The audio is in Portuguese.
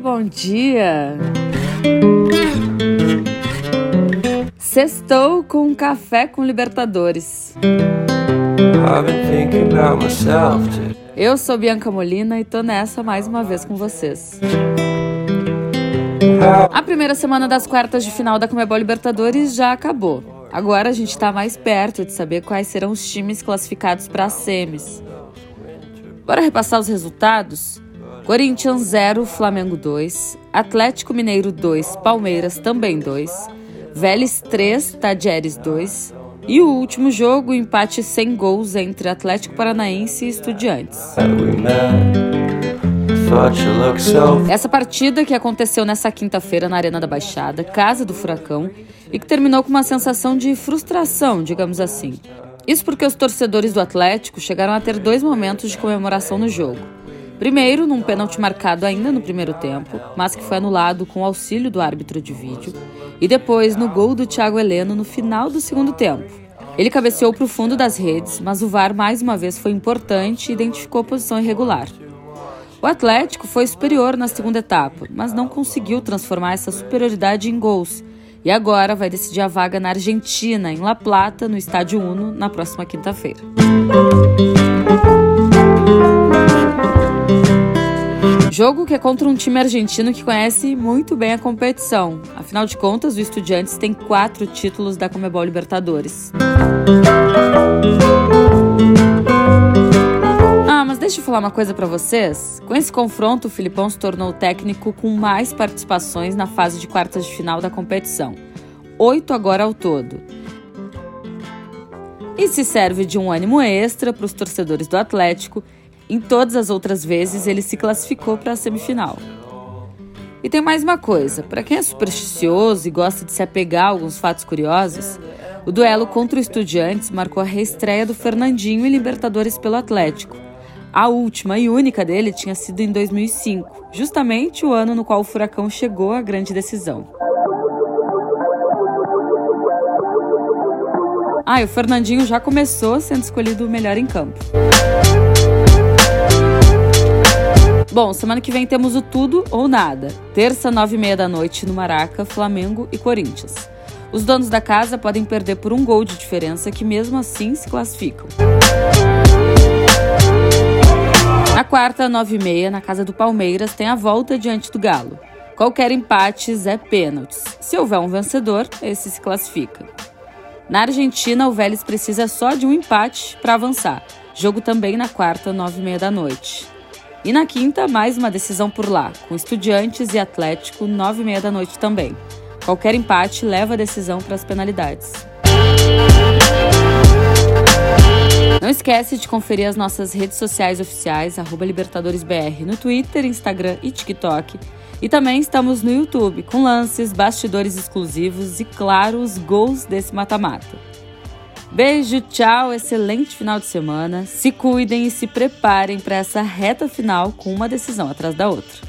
bom dia! Sextou com um café com Libertadores. Eu sou Bianca Molina e tô nessa mais uma vez com vocês. A primeira semana das quartas de final da Comebol Libertadores já acabou. Agora a gente está mais perto de saber quais serão os times classificados para as semis. Bora repassar os resultados? Corinthians 0, Flamengo 2, Atlético Mineiro 2, Palmeiras também 2, Vélez 3, Tadieres 2 e o último jogo, empate sem gols entre Atlético Paranaense e Estudiantes. Essa partida que aconteceu nessa quinta-feira na Arena da Baixada, casa do Furacão, e que terminou com uma sensação de frustração, digamos assim. Isso porque os torcedores do Atlético chegaram a ter dois momentos de comemoração no jogo. Primeiro, num pênalti marcado ainda no primeiro tempo, mas que foi anulado com auxílio do árbitro de vídeo, e depois no gol do Thiago Heleno no final do segundo tempo. Ele cabeceou para o fundo das redes, mas o VAR mais uma vez foi importante e identificou posição irregular. O Atlético foi superior na segunda etapa, mas não conseguiu transformar essa superioridade em gols e agora vai decidir a vaga na Argentina, em La Plata, no Estádio Uno, na próxima quinta-feira. Jogo que é contra um time argentino que conhece muito bem a competição. Afinal de contas, o Estudiantes tem quatro títulos da Comebol Libertadores. Ah, mas deixa eu falar uma coisa para vocês. Com esse confronto, o Filipão se tornou o técnico com mais participações na fase de quartas de final da competição. Oito agora ao todo. E se serve de um ânimo extra para os torcedores do Atlético. Em todas as outras vezes, ele se classificou para a semifinal. E tem mais uma coisa: para quem é supersticioso e gosta de se apegar a alguns fatos curiosos, o duelo contra o Estudiantes marcou a reestreia do Fernandinho em Libertadores pelo Atlético. A última e única dele tinha sido em 2005, justamente o ano no qual o Furacão chegou à grande decisão. Ah, e o Fernandinho já começou sendo escolhido o melhor em campo. Bom, semana que vem temos o tudo ou nada. Terça, nove e meia da noite no Maraca, Flamengo e Corinthians. Os donos da casa podem perder por um gol de diferença que mesmo assim se classificam. Na quarta, nove e meia, na casa do Palmeiras, tem a volta diante do Galo. Qualquer empate é pênaltis. Se houver um vencedor, esse se classifica. Na Argentina, o Vélez precisa só de um empate para avançar. Jogo também na quarta, nove e meia da noite. E na quinta, mais uma decisão por lá, com Estudiantes e Atlético, nove e meia da noite também. Qualquer empate leva a decisão para as penalidades. Não esquece de conferir as nossas redes sociais oficiais, LibertadoresBR, no Twitter, Instagram e TikTok. E também estamos no YouTube, com lances, bastidores exclusivos e, claro, os gols desse mata-mata. Beijo, tchau, excelente final de semana. Se cuidem e se preparem para essa reta final com uma decisão atrás da outra.